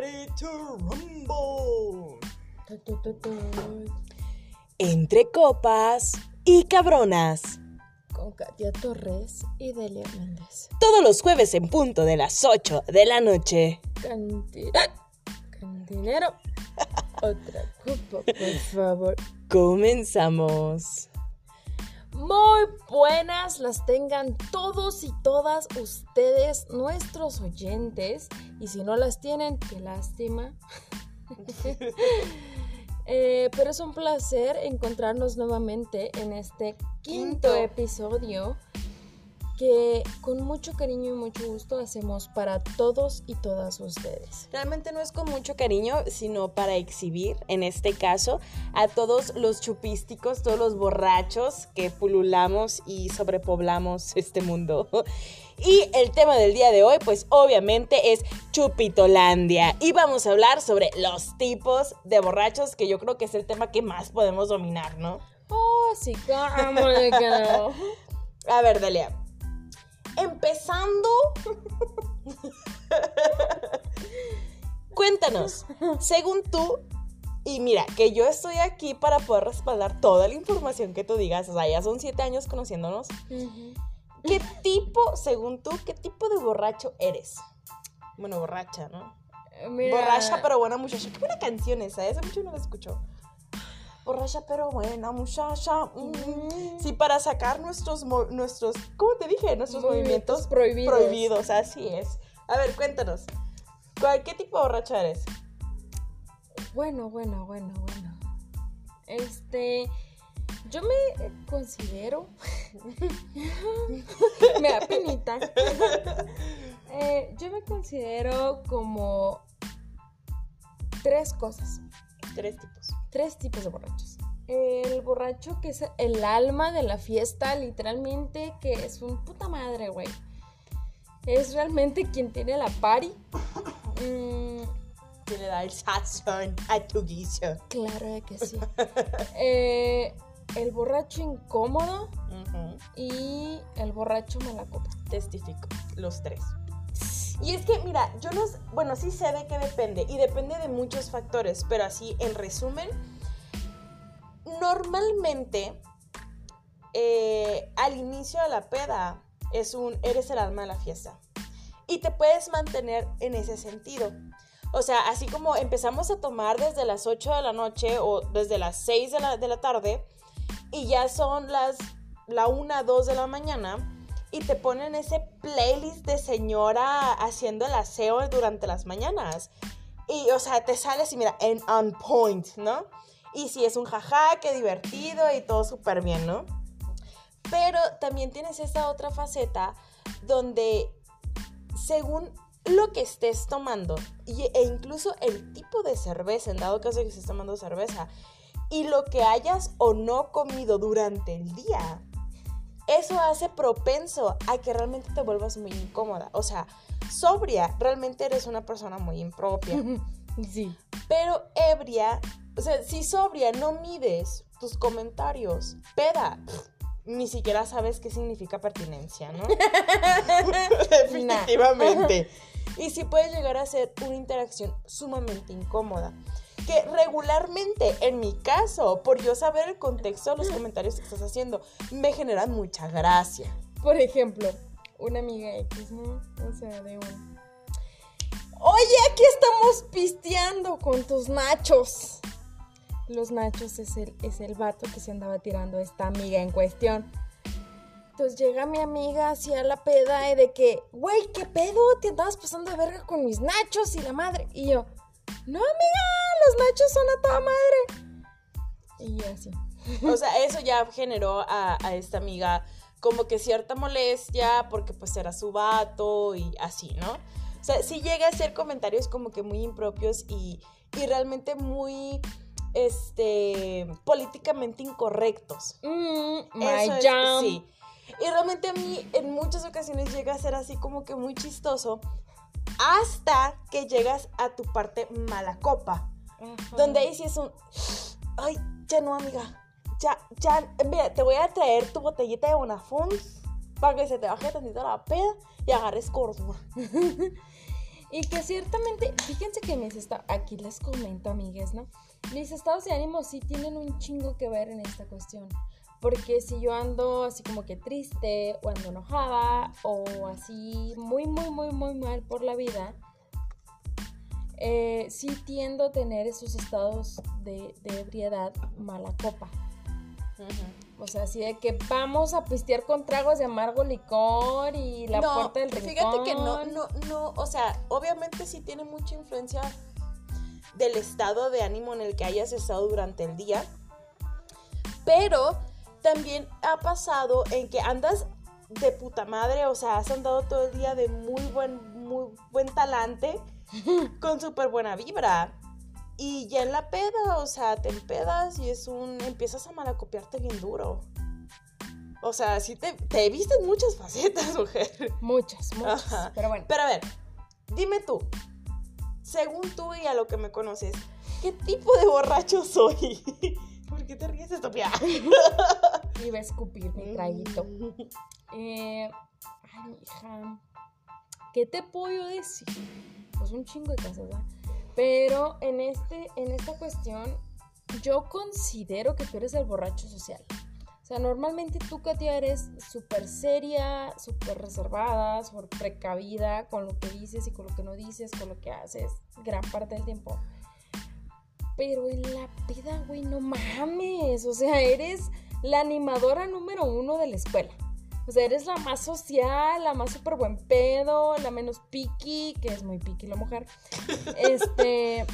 ready to rumble. Entre copas y cabronas. Con Katia Torres y Delia Méndez. Todos los jueves en punto de las 8 de la noche. Canti- Cantinero. Otra copa, por favor. Comenzamos. Muy buenas las tengan todos y todas ustedes, nuestros oyentes. Y si no las tienen, qué lástima. Eh, pero es un placer encontrarnos nuevamente en este quinto, Quinto. episodio que con mucho cariño y mucho gusto hacemos para todos y todas ustedes. Realmente no es con mucho cariño, sino para exhibir, en este caso, a todos los chupísticos, todos los borrachos que pululamos y sobrepoblamos este mundo. Y el tema del día de hoy, pues obviamente es Chupitolandia. Y vamos a hablar sobre los tipos de borrachos, que yo creo que es el tema que más podemos dominar, ¿no? Oh, sí, quedó. A ver, Delia. Empezando. Cuéntanos, según tú, y mira, que yo estoy aquí para poder respaldar toda la información que tú digas, o sea, ya son siete años conociéndonos. ¿Qué tipo, según tú, qué tipo de borracho eres? Bueno, borracha, ¿no? Mira, Borracha pero buena muchacha. Qué buena canción esa, esa mucho no la escucho. Borracha pero buena muchacha. mm. Sí, para sacar nuestros, nuestros, ¿cómo te dije? Nuestros movimientos, Movimientos prohibidos. prohibidos, así es. A ver, cuéntanos. ¿Cuál- ¿Qué tipo de borracha eres? Bueno, bueno, bueno, bueno. Este, yo me considero, me da penita. Eh, yo me considero como tres cosas, Tres tipos. tres tipos de borrachos. El borracho que es el alma de la fiesta, literalmente, que es un puta madre, güey. Es realmente quien tiene la party. Mm, Que le da el sazón a tu guiso. Claro que sí. Eh, el borracho incómodo y el borracho malacopa. Testifico, los tres. Y es que, mira, yo no, bueno, sí sé de qué depende, y depende de muchos factores, pero así, en resumen, normalmente, eh, al inicio de la peda, es un, eres el alma de la fiesta. Y te puedes mantener en ese sentido. O sea, así como empezamos a tomar desde las 8 de la noche o desde las 6 de la, de la tarde, y ya son las la 1, 2 de la mañana, y te ponen ese playlist de señora haciendo el aseo durante las mañanas. Y, o sea, te sales y mira, en on point, ¿no? Y si es un jaja, qué divertido y todo súper bien, ¿no? Pero también tienes esa otra faceta donde, según lo que estés tomando, e incluso el tipo de cerveza, en dado caso que estés tomando cerveza, y lo que hayas o no comido durante el día, eso hace propenso a que realmente te vuelvas muy incómoda. O sea, sobria, realmente eres una persona muy impropia. Sí. Pero ebria, o sea, si sobria no mides tus comentarios, peda, ni siquiera sabes qué significa pertinencia, ¿no? Definitivamente. Y sí puede llegar a ser una interacción sumamente incómoda. Que regularmente, en mi caso, por yo saber el contexto de los comentarios que estás haciendo, me generan mucha gracia. Por ejemplo, una amiga X, ¿no? O sea, de un. Oye, aquí estamos pisteando con tus nachos. Los nachos es el, es el vato que se andaba tirando a esta amiga en cuestión. Entonces llega mi amiga hacia la peda y de que, güey, ¿qué pedo? Te andabas pasando de verga con mis nachos y la madre. Y yo, no, amiga, los nachos son a toda madre. Y así. O sea, eso ya generó a, a esta amiga como que cierta molestia porque pues era su vato y así, ¿no? O sea, sí llega a hacer comentarios como que muy impropios y, y realmente muy, este, políticamente incorrectos. Mm, my Eso es- jam. sí. Y realmente a mí en muchas ocasiones llega a ser así como que muy chistoso hasta que llegas a tu parte mala copa. Donde ahí sí es un. Ay, ya no, amiga. Ya, ya. Mira, te voy a traer tu botellita de Bonafont para que se te baje tantito la peda y agarres cordura. Y que ciertamente, fíjense que mis estados, aquí les comento, amigues, ¿no? Mis estados de ánimo sí tienen un chingo que ver en esta cuestión. Porque si yo ando así como que triste o ando enojada o así muy, muy, muy, muy mal por la vida, eh, sí tiendo a tener esos estados de, de ebriedad mala copa. O sea, así de que vamos a pistear con tragos de amargo licor y la puerta del rincón. Fíjate que no, no, no, o sea, obviamente sí tiene mucha influencia del estado de ánimo en el que hayas estado durante el día. Pero también ha pasado en que andas de puta madre, o sea, has andado todo el día de muy buen, muy buen talante, con súper buena vibra. Y ya en la peda, o sea, te empedas y es un. empiezas a malacopiarte bien duro. O sea, sí te, te viste muchas facetas, mujer. Muchas, muchas. Pero bueno. Pero a ver, dime tú, según tú y a lo que me conoces, ¿qué tipo de borracho soy? ¿Por qué te ríes, estopia? Iba a escupir mi traguito. Eh, ay, hija. ¿Qué te puedo decir? Pues un chingo de cosas, ¿verdad? Pero en, este, en esta cuestión, yo considero que tú eres el borracho social. O sea, normalmente tú, Katia, eres súper seria, súper reservada, súper precavida con lo que dices y con lo que no dices, con lo que haces, gran parte del tiempo. Pero en la peda, güey, no mames. O sea, eres la animadora número uno de la escuela. O sea, eres la más social, la más súper buen pedo, la menos piqui, que es muy piqui la mujer. Este,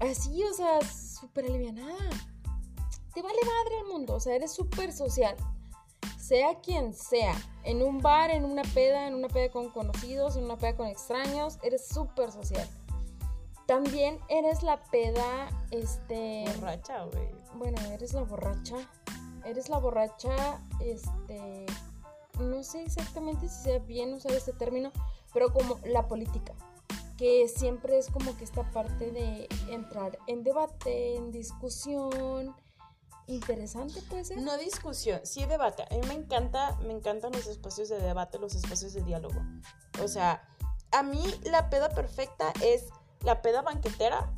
así, o sea, súper alivianada. Te vale madre el mundo, o sea, eres súper social. Sea quien sea, en un bar, en una peda, en una peda con conocidos, en una peda con extraños, eres súper social. También eres la peda, este... Borracha, güey. Bueno, eres la borracha. Eres la borracha, este no sé exactamente si sea bien usar este término, pero como la política, que siempre es como que esta parte de entrar en debate, en discusión, interesante puede ser. No discusión, sí debate. A mí me encanta, me encantan los espacios de debate, los espacios de diálogo. O sea, a mí la peda perfecta es la peda banquetera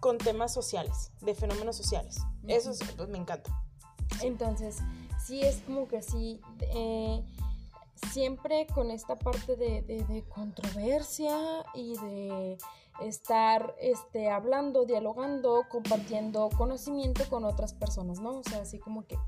con temas sociales, de fenómenos sociales. Eso pues, me encanta. Entonces, sí es como que así, eh, siempre con esta parte de, controversia y de estar este, hablando, dialogando, compartiendo conocimiento con otras personas, ¿no? O sea, así como que...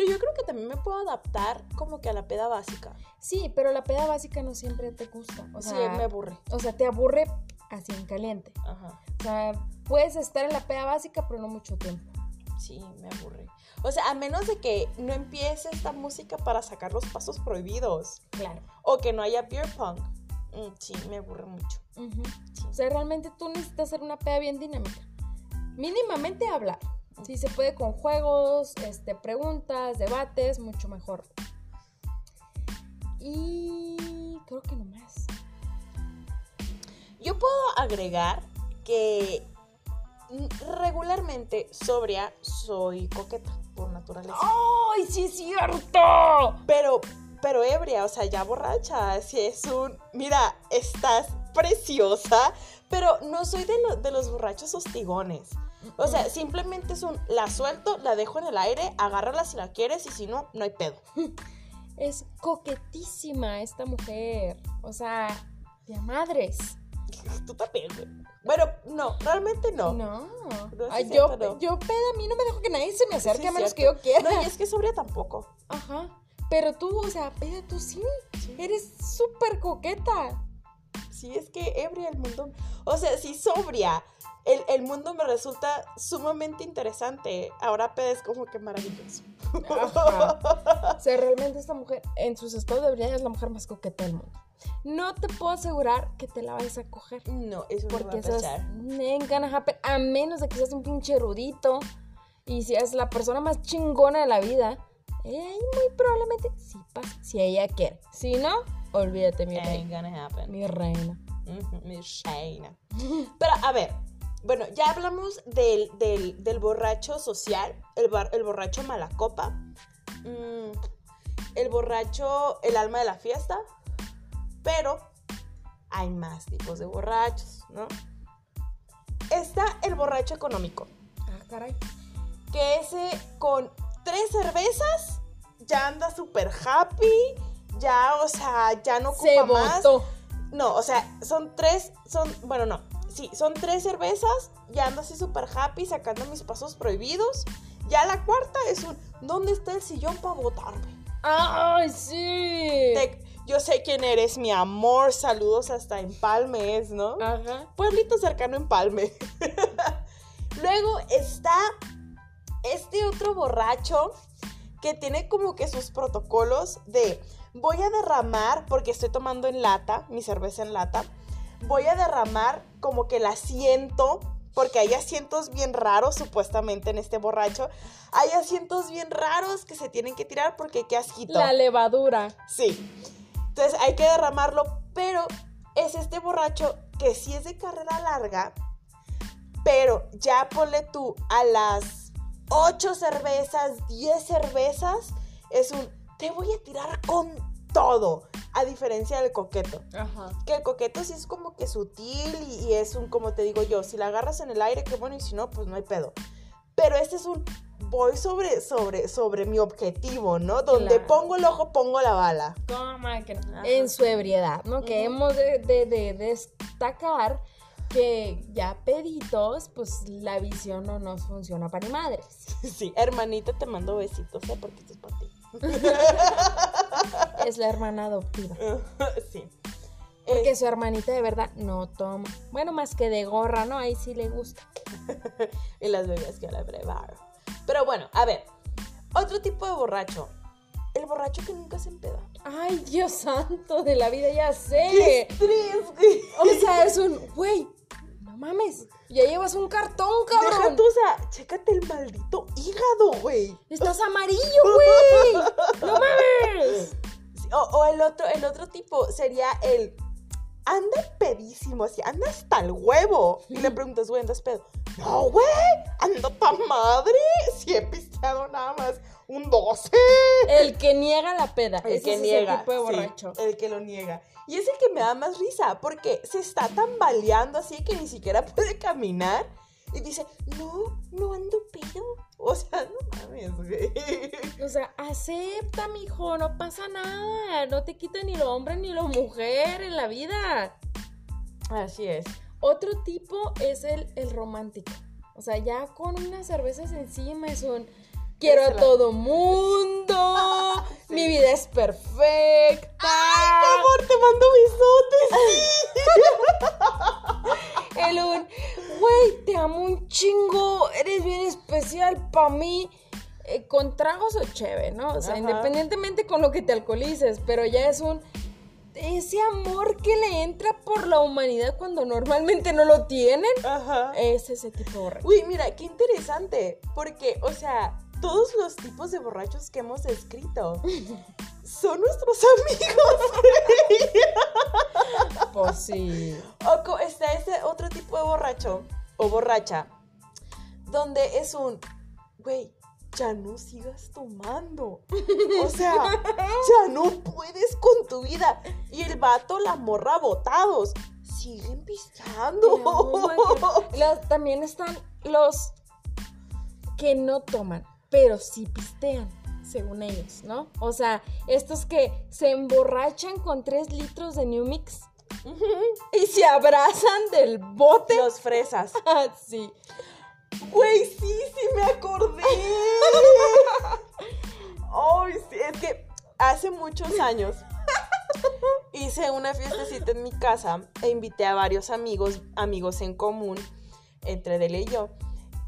Pero yo creo que también me puedo adaptar como que a la peda básica. Sí, pero la peda básica no siempre te gusta. O sea, sí, me aburre. O sea, te aburre así en caliente. Ajá. O sea, puedes estar en la peda básica, pero no mucho tiempo. Sí, me aburre. O sea, a menos de que no empiece esta música para sacar los pasos prohibidos. Claro. O que no haya beer punk. Mm, sí, me aburre mucho. O sea, realmente tú necesitas hacer una peda bien dinámica. Mínimamente hablar. Si se puede con juegos, este, preguntas, debates, mucho mejor. Y creo que no más. Yo puedo agregar que regularmente sobria soy coqueta por naturaleza. ¡Ay, sí es cierto! Pero, pero ebria, o sea, ya borracha, si es un, mira, estás preciosa, pero no soy de, de los borrachos hostigones. O sea, simplemente es un, la suelto, la dejo en el aire, agárrala si la quieres y si no, no hay pedo. Es coquetísima esta mujer. O sea, de madres. Tú también, Bueno, no, realmente no. No. yo, yo peda, a mí no me dejo que nadie se me acerque a menos que yo quiera. No, y es que sobria tampoco. Ajá. Pero tú, o sea, peda, tú sí. Eres súper coqueta. Sí, es que ebria el mundo. O sea, sí, sobria. El, el, mundo me resulta sumamente interesante. Ahora es como que maravilloso. Ajá. O sea, realmente esta mujer, en sus estados de ebriedad, es la mujer más coqueta del mundo. No te puedo asegurar que te la vayas a coger. No, eso porque no va a pasar. a menos de que seas un pinche erudito y seas la persona más chingona de la vida. Eh, muy probablemente sí pasa, si ella quiere. Si no, olvídate, mi reina. Mi reina. mi reina. Pero, a ver, bueno, ya hablamos del, del, borracho social, el, el borracho malacopa, mm, el borracho, el alma de la fiesta, pero hay más tipos de borrachos, ¿no? Está el borracho económico, Ah, caray. que ese con tres cervezas ya anda súper happy, ya, o sea, ya no ocupa Se más. No, o sea, son tres, son, bueno, no, sí, son tres cervezas, ya ando así súper happy sacando mis pasos prohibidos. Ya la cuarta es un, ¿dónde está el sillón para botarme? ¡Ay, sí! Te- yo sé quién eres, mi amor, saludos hasta Empalme es, ¿no? Ajá. Pueblito cercano Empalme. Luego está este otro borracho que tiene como que sus protocolos de voy a derramar, porque estoy tomando en lata, mi cerveza en lata, voy a derramar como que el asiento, porque hay asientos bien raros supuestamente en este borracho, hay asientos bien raros que se tienen que tirar porque qué asquito. La levadura. Sí. Entonces hay que derramarlo, pero es este borracho que sí es de carrera larga, pero ya ponle tú a las 8 cervezas, 10 cervezas, es un te voy a tirar con todo, a diferencia del coqueto. Ajá. Que el coqueto sí es como que sutil y, y es un, como te digo yo, si la agarras en el aire, qué bueno, y si no, pues no hay pedo. Pero este es un voy sobre, sobre, sobre mi objetivo, ¿no? Donde Claro. pongo el ojo, pongo la bala. Toma, que no. Ajá. En su ebriedad, ¿no? Que Ujú. hemos de, de- de destacar que ya peditos, pues la visión no nos funciona para ni madres. Sí, hermanita, te mando besitos, ¿eh? Porque esto es para ti. Es la hermana adoptiva. sí. Porque Eh, su hermanita de verdad no toma. Bueno, más que de gorra, ¿no? Ahí sí le gusta. y las bebés que la brevaron. Pero bueno, a ver. Otro tipo de borracho. El borracho que nunca se empeda. Ay, Dios santo de la vida, ya ¡Qué sé. güey! O sea, es un, güey, no mames, ya llevas un cartón, Deja cabrón. tú, o sea, chécate el maldito hígado, güey. Estás amarillo, güey. No mames. O, o el otro, el otro tipo sería el anda pedísimo, así, anda hasta el huevo. Y le preguntas, güey, ¿andas pedo? No, güey, ando pa' madre. Si he pisteado nada más un 12. El que niega la peda. El Ese que es niega. el tipo de sí, borracho. el que lo niega. Y es el que me da más risa, porque se está tambaleando así que ni siquiera puede caminar. Y dice, no, no ando pedo. O sea, no mames, güey. O sea, acepta, mijo, no pasa nada. No te quita ni lo hombre ni lo mujer en la vida. Así es. Otro tipo es el, el romántico. O sea, ya con unas cervezas encima es un quiero a todo mundo. Sí. Mi vida es perfecta. ¡Ay, mi amor, te mando besotes! El un, güey, te amo un chingo, eres bien especial para mí. Eh, con tragos o cheve, ¿no? O sea, Ajá. independientemente con lo que te alcoholices, pero ya es un. Ese amor que le entra por la humanidad cuando normalmente no lo tienen. Ajá. Es ese tipo de borracho. Uy, mira, qué interesante. Porque, o sea, todos los tipos de borrachos que hemos descrito son nuestros amigos. Pues sí. O está ese otro tipo de borracho o borracha donde es un, güey, ya no sigas tomando. O sea, ya no puedes con tu vida. Y el vato, la morra botados, siguen pisteando. También están los que no toman, pero sí pistean, según ellos, ¿no? O sea, estos que se emborrachan con 3 litros de New Mix y se abrazan del bote. Los fresas. Ah, sí. Güey, sí, sí me acordé. Ay, sí, es que hace muchos años hice una fiestecita en mi casa e invité a varios amigos, amigos en común, entre Dele y yo.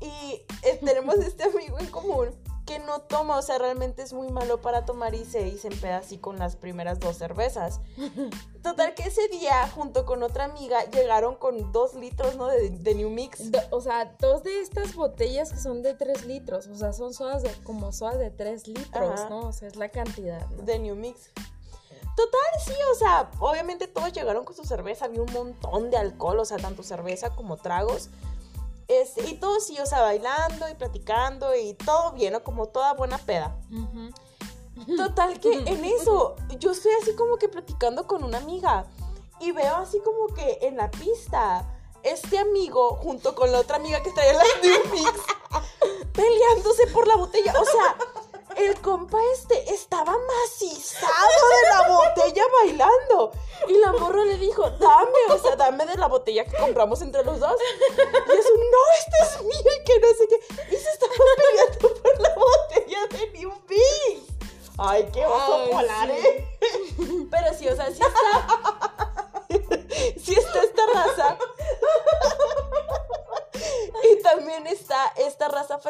Y eh, tenemos este amigo en común que no toma, o sea, realmente es muy malo para tomar y se, y se empeda así con las primeras dos cervezas. Total que ese día, junto con otra amiga, llegaron con dos litros, ¿no? De, de New Mix. Do- o sea, dos de estas botellas que son de 3 litros, o sea, son sodas de, como sodas de 3 litros, Ajá. ¿no? O sea, es la cantidad, ¿no? de New Mix. Total, sí, o sea, obviamente todos llegaron con su cerveza, había un montón de alcohol, o sea, tanto cerveza como tragos. Este, y todos sí, o sea, bailando y platicando y todo bien, ¿no? Como toda buena peda. Total que en eso, yo estoy así como que platicando con una amiga y veo así como que en la pista este amigo junto con la otra amiga que traía las New Mix peleándose por la botella. O sea, el compa este estaba macizado de la botella bailando. Y la morra le dijo, dame, o sea, dame de la botella que compramos entre los dos. Y eso, no, este es mío y que no sé qué. Y se estaba peleando por la botella de New Mix. Ay, qué oso Ay, polar, sí. ¿eh? Pero sí, o sea, sí está.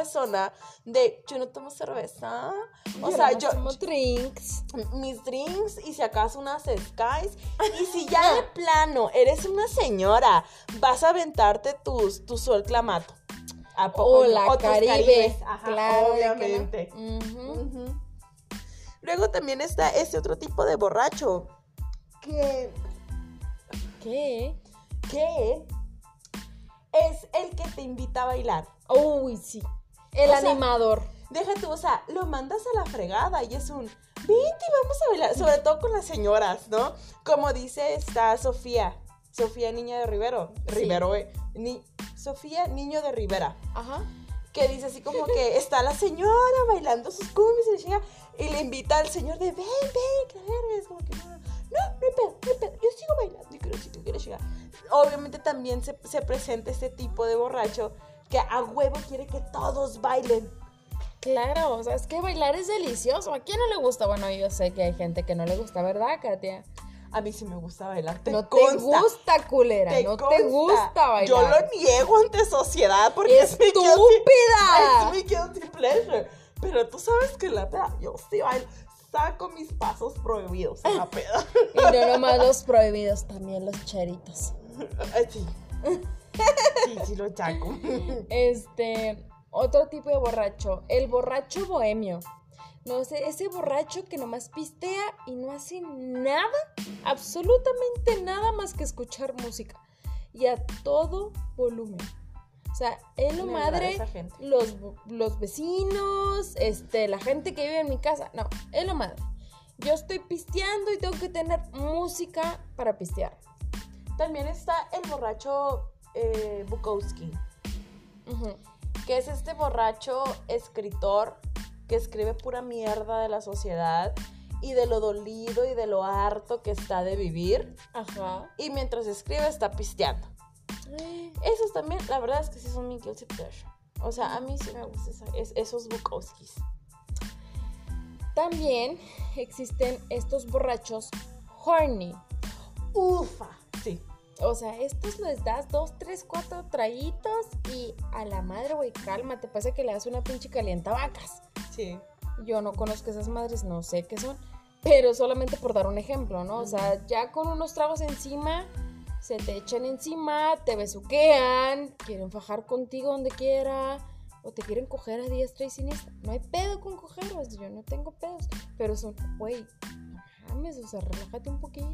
Fresona de yo no tomo cerveza. O sea, yo, Como drinks. mis drinks y si acaso unas skies. Y si ya de plano eres una señora, vas a aventarte tus, tu sol clamato. ¿A poco O la Caribe. caribes. Ajá, claro, obviamente. Luego también está ese otro tipo de borracho que, ¿Qué? que es el que te invita a bailar. Uy, sí. El O sea, animador. Deja tú, o sea, lo mandas a la fregada y es un, vente, vamos a bailar, sobre todo con las señoras, ¿no? Como dice esta Sofía, Sofía Niña de Rivero, Sí. Rivero, eh, ni, Sofía Niño de Rivera, Ajá. que dice así como que está la señora bailando sus cumbias y le llega y le invita al señor de, ven, ven, que la verga", es como que no, no, no, no no yo sigo bailando y quiero, sí, quiero llegar. Obviamente también se, se presenta este tipo de borracho que a huevo quiere que todos bailen. Claro, o sea, es que bailar es delicioso. ¿A quién no le gusta? Bueno, yo sé que hay gente que no le gusta, ¿verdad, Katia? A mí sí me gusta bailar. Te no consta, te gusta, culera. te no te consta. gusta bailar. Yo lo niego ante sociedad porque es mi guilty- ¡Estúpida! es mi guilty pleasure. Pero tú sabes que la peda, yo sí bailo. Saco mis pasos prohibidos en la peda. Y no nomás los prohibidos, también los cheritos. Sí. Sí, sí lo saco. Este, otro tipo de borracho, el borracho bohemio. No sé, ese borracho que nomás pistea y no hace nada, absolutamente nada más que escuchar música. Y a todo volumen. O sea, él lo madre, los, los vecinos, este, la gente que vive en mi casa. No, él lo madre. Yo estoy pisteando y tengo que tener música para pistear. También está el borracho eh, Bukowski, que es este borracho escritor que escribe pura mierda de la sociedad y de lo dolido y de lo harto que está de vivir. Ajá. Y mientras escribe está pisteando. Esos también, la verdad es que sí son mi guilty pleasure. O sea, a mí sí me gustan esos Bukowskis. También existen estos borrachos horny. Ufa. O sea, estos les das dos, tres, cuatro traguitos y a la madre, güey, calma, te pasa que le das una pinche calientavacas. Sí. Yo no conozco esas madres, no sé qué son, pero solamente por dar un ejemplo, ¿no? O sea, ya con unos tragos encima, se te echan encima, te besuquean, quieren fajar contigo donde quiera, o te quieren coger a diestra y siniestra. No hay pedo con cogerlos, yo no tengo pedos, pero son, güey, mames, o sea, relájate un poquito.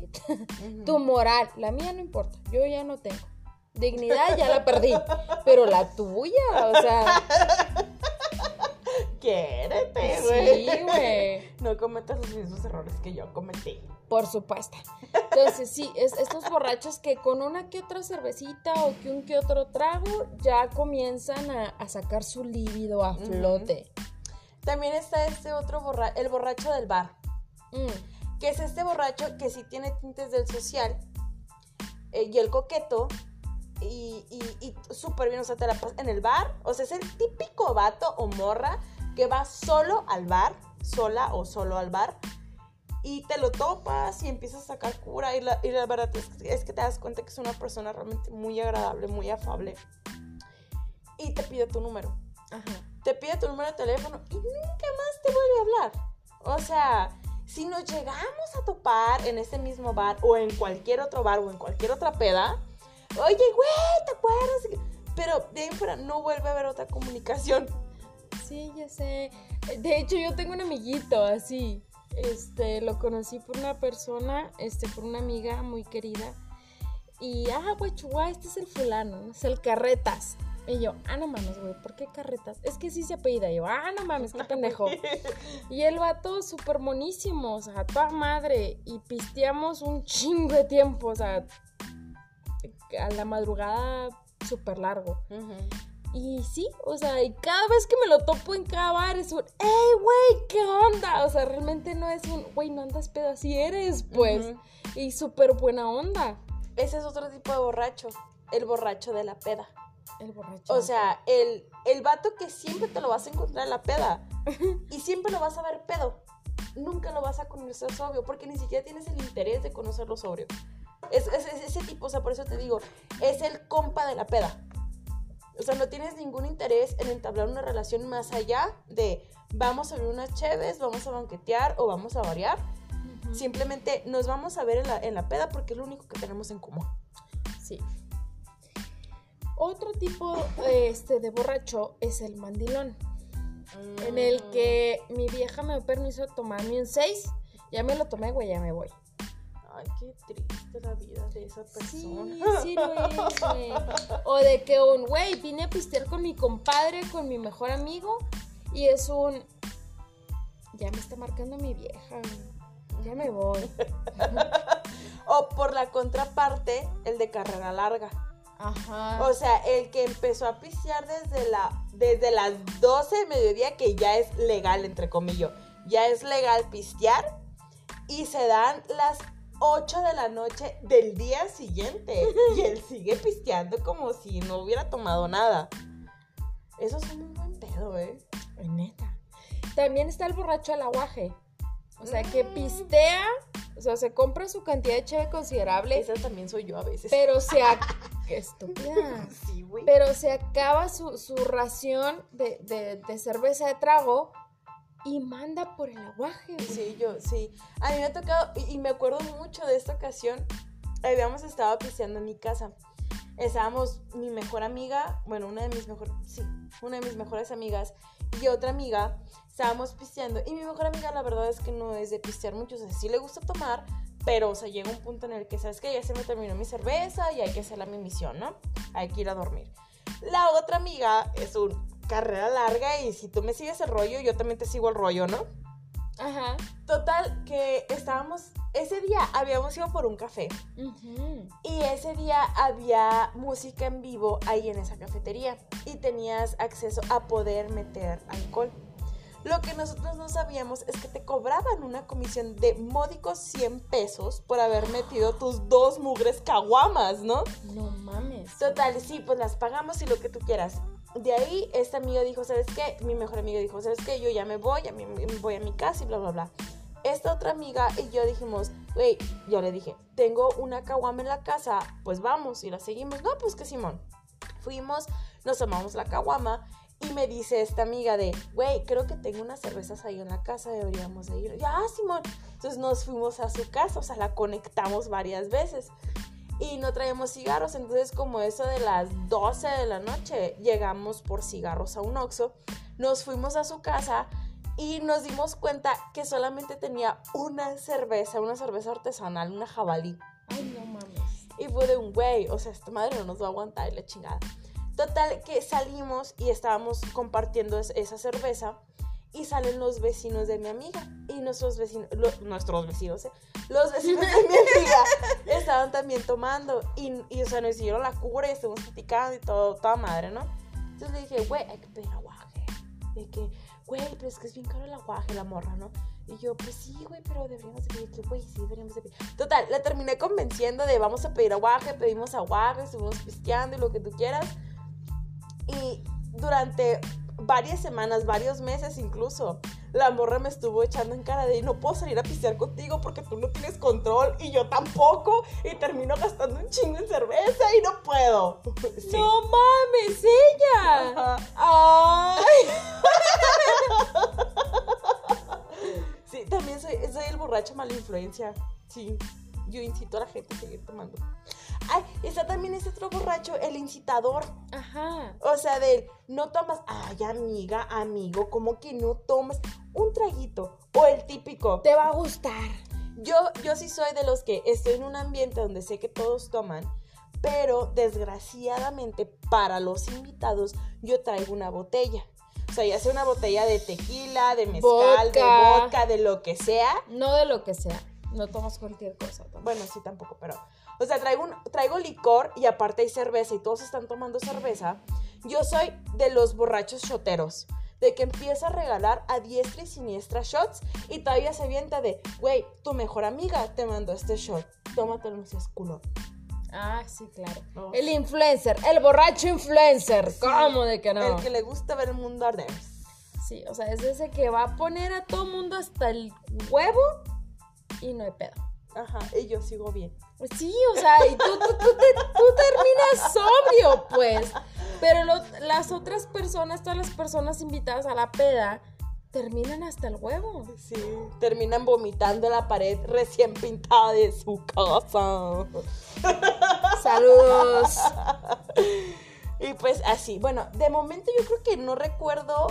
Tu moral, la mía no importa, yo ya no tengo. Dignidad ya la perdí, pero la tuya, o sea, Quiérete, güey. sí, güey. No cometas los mismos errores que yo cometí. Por supuesto. Entonces, sí, es, estos borrachos que con una que otra cervecita o que un que otro trago ya comienzan a, a sacar su líbido a flote. También está este otro borracho, el borracho del bar. Mm, Que es este borracho que sí tiene tintes del social eh, y el coqueto. Y, y, y súper bien, o sea, te la pasas en el bar. O sea, es el típico vato o morra que va solo al bar, sola o solo al bar. Y te lo topas y empiezas a sacar cura. Y la, y la verdad es, que- es que te das cuenta que es una persona realmente muy agradable, muy afable. Y te pide tu número. Ajá. te pide tu número de teléfono y nunca más te vuelve a hablar. O sea, si nos llegamos a topar en ese mismo bar o en cualquier otro bar o en cualquier otra peda, oye, güey, ¿te acuerdas? Pero de fuera no vuelve a haber otra comunicación. Sí, ya sé. De hecho, yo tengo un amiguito así. Este, lo conocí por una persona, este, por una amiga muy querida. Y, ah, chua, este es el fulano, es el carretas. Y yo, ah, no mames, güey, ¿por qué carretas? Es que sí se apellida. Y yo, ah, no mames, qué pendejo. y el vato súper monísimo, o sea, toda madre. Y pisteamos un chingo de tiempo, o sea, a la madrugada súper largo. Y sí, o sea, y cada vez que me lo topo en cada bar es un, ¡Ey, güey! ¿Qué onda? O sea, realmente no es un, güey, no andas pedo, así eres, pues. Y súper buena onda. Ese es otro tipo de borracho, el borracho de la peda. El borracho. O sea, el, el vato que siempre te lo vas a encontrar en la peda y siempre lo vas a ver pedo. Nunca lo vas a conocer sobrio porque ni siquiera tienes el interés de conocerlo sobrio. Es, es, es ese tipo, o sea, por eso te digo, es el compa de la peda. O sea, no tienes ningún interés en entablar una relación más allá de vamos a ver unas cheves, vamos a banquetear o vamos a variar. Simplemente nos vamos a ver en la, en la peda porque es lo único que tenemos en común. Sí. Otro tipo este, de borracho es el mandilón. En el Mm. que mi vieja me dio permiso de tomarme un 6. Ya me lo tomé, güey, ya me voy. Ay, qué triste la vida de esa Sí, persona. sí lo es, güey. O de que un, güey, vine a pistear con mi compadre, con mi mejor amigo. Y es un, ya me está marcando mi vieja. Ya me voy. O por la contraparte, el de carrera larga. Ajá. O sea, el que empezó a pistear desde, la, desde las 12 de mediodía, que ya es legal, entre comillas. Ya es legal pistear. Y se dan las 8 de la noche del día siguiente. y él sigue pisteando como si no hubiera tomado nada. Eso es un buen pedo, ¿eh? Neta. También está el borracho al aguaje. O sea, que pistea, o sea, se compra su cantidad de cheve considerable, Esa también soy yo a veces. pero se... ¡Qué estúpida! Sí, güey. Pero se acaba su, su ración de, de- de cerveza de trago y manda por el aguaje, güey. Sí, yo, sí. A mí me ha tocado, y, y me acuerdo mucho de esta ocasión, habíamos estado pisteando en mi casa. Estábamos mi mejor amiga, bueno, una de mis mejores, sí, una de mis mejores amigas y otra amiga, estábamos pisteando. Y mi mejor amiga, la verdad es que no es de pistear mucho, o sea, sí le gusta tomar, pero, o sea, llega un punto en el que, ¿sabes que Ya se me terminó mi cerveza y hay que hacer la mi misión, ¿no? Hay que ir a dormir. La otra amiga es un carrera larga y si tú me sigues el rollo, yo también te sigo el rollo, ¿no? Ajá. Total, que estábamos, ese día habíamos ido por un café Ujú. y ese día había música en vivo ahí en esa cafetería y tenías acceso a poder meter alcohol. Lo que nosotros no sabíamos es que te cobraban una comisión de módicos 100 pesos por haber metido tus dos mugres caguamas, ¿no? No mames. Total, sí, pues las pagamos y lo que tú quieras. De ahí, este amigo dijo, ¿sabes qué? Mi mejor amigo dijo, ¿sabes qué? Yo ya me voy, a mí me voy a mi casa y bla, bla, bla. Esta otra amiga y yo dijimos, güey, yo le dije, tengo una caguama en la casa, pues vamos y la seguimos. No, pues que Simón. Fuimos, nos tomamos la caguama y me dice esta amiga de, güey, creo que tengo unas cervezas ahí en la casa, deberíamos de ir. Ya, Simón. Entonces nos fuimos a su casa, o sea, la conectamos varias veces y no traíamos cigarros. Entonces, como eso de las 12 de la noche, llegamos por cigarros a un Oxxo, nos fuimos a su casa y nos dimos cuenta que solamente tenía una cerveza, una cerveza artesanal, una jabalí. Ay, no mames. Y fue de un güey, o sea, esta madre no nos va a aguantar y la chingada. Total, que salimos y estábamos compartiendo es- esa cerveza y salen los vecinos de mi amiga. Y nuestros vecinos, lo- nuestros vecinos, ¿eh? los vecinos de mi amiga estaban también tomando. Y, y, o sea, nos hicieron la cura y estuvimos platicando y todo, toda madre, ¿no? Entonces le dije, güey, hay que pedir aguaje. De que, güey, pero es que es bien caro el aguaje, la morra, ¿no? Y yo, pues sí, güey, pero deberíamos de pedir, güey, sí, deberíamos de pedir. Total, la terminé convenciendo de vamos a pedir aguaje, pedimos aguaje, estuvimos pisteando y lo que tú quieras. Y durante varias semanas, varios meses incluso, la morra me estuvo echando en cara de no puedo salir a pistear contigo porque tú no tienes control y yo tampoco. Y termino gastando un chingo en cerveza y no puedo. Sí. ¡No mames! ¡Ella! Ajá. ¡Ay! Sí, también soy, soy el borracho mala influencia. Sí, yo incito a la gente a seguir tomando. Ay, está también ese otro borracho, el incitador. Ajá. O sea, del no tomas, ay, amiga, amigo, como que no tomas un traguito. O el típico, Te va a gustar. yo, yo sí soy de los que estoy en un ambiente donde sé que todos toman, pero desgraciadamente para los invitados yo traigo una botella. O sea, ya sea una botella de tequila, de mezcal, de Vodka. vodka, de lo que sea. No de lo que sea. No tomas cualquier cosa. tampoco. Bueno, sí, tampoco, pero. O sea, traigo, un, traigo licor y aparte hay cerveza y todos están tomando cerveza. Yo soy de los borrachos shoteros. De que empieza a regalar a diestra y siniestra shots y todavía se avienta de, güey, tu mejor amiga te mandó este shot. Tómatelo, no seas culo. Ah, sí, claro. No. El influencer, el borracho influencer. Sí, ¿Cómo de que no? El que le gusta ver el mundo arder. Sí, o sea, es ese que va a poner a todo mundo hasta el huevo y no hay pedo. Ajá, y yo sigo bien. Sí, o sea, y tú, tú, tú te- tú terminas sobrio, pues. Pero lo- las otras personas, todas las personas invitadas a la peda, terminan hasta el huevo. Sí, terminan vomitando la pared recién pintada de su casa. Saludos. Y pues así, bueno, de momento yo creo que no recuerdo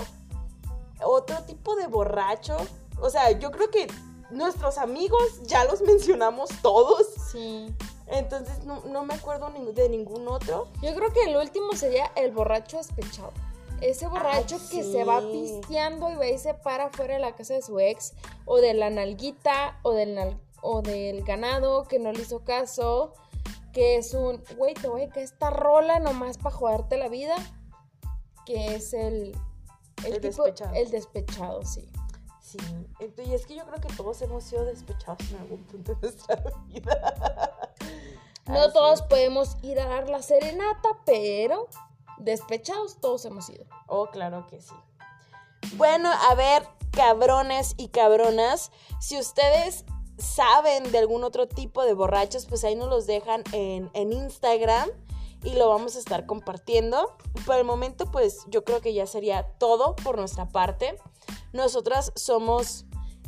otro tipo de borracho. O sea, yo creo que nuestros amigos ya los mencionamos todos. Sí. Entonces no, no me acuerdo de ningún otro. Yo creo que el último sería el borracho despechado. Ese borracho que sí. se va pisteando y va y se para fuera de la casa de su ex, o de la nalguita, o del, nal- o del ganado que no le hizo caso, que es un, güey, te voy a caer esta rola nomás para joderte la vida, que es el, El tipo- despechado. El despechado, sí. Sí, y es que yo creo que todos hemos sido despechados en algún punto de nuestra vida. No Así. todos podemos ir a dar la serenata, pero despechados todos hemos ido. Oh, claro que sí. Bueno, a ver, cabrones y cabronas, si ustedes saben de algún otro tipo de borrachos, pues ahí nos los dejan en, en Instagram y lo vamos a estar compartiendo. Por el momento, pues yo creo que ya sería todo por nuestra parte. Nosotras somos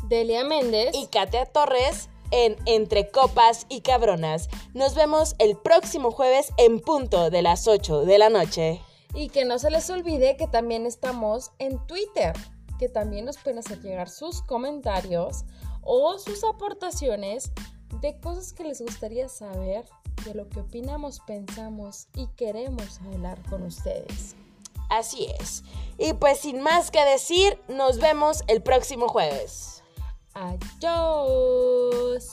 Delia Méndez. y Katia Torres en Entre Copas y Cabronas. Nos vemos el próximo jueves en punto de las 8 de la noche. Y que no se les olvide que también estamos en Twitter, que también nos pueden hacer llegar sus comentarios o sus aportaciones de cosas que les gustaría saber, de lo que opinamos, pensamos y queremos hablar con ustedes. Así es. Y pues sin más que decir, nos vemos el próximo jueves. Adiós.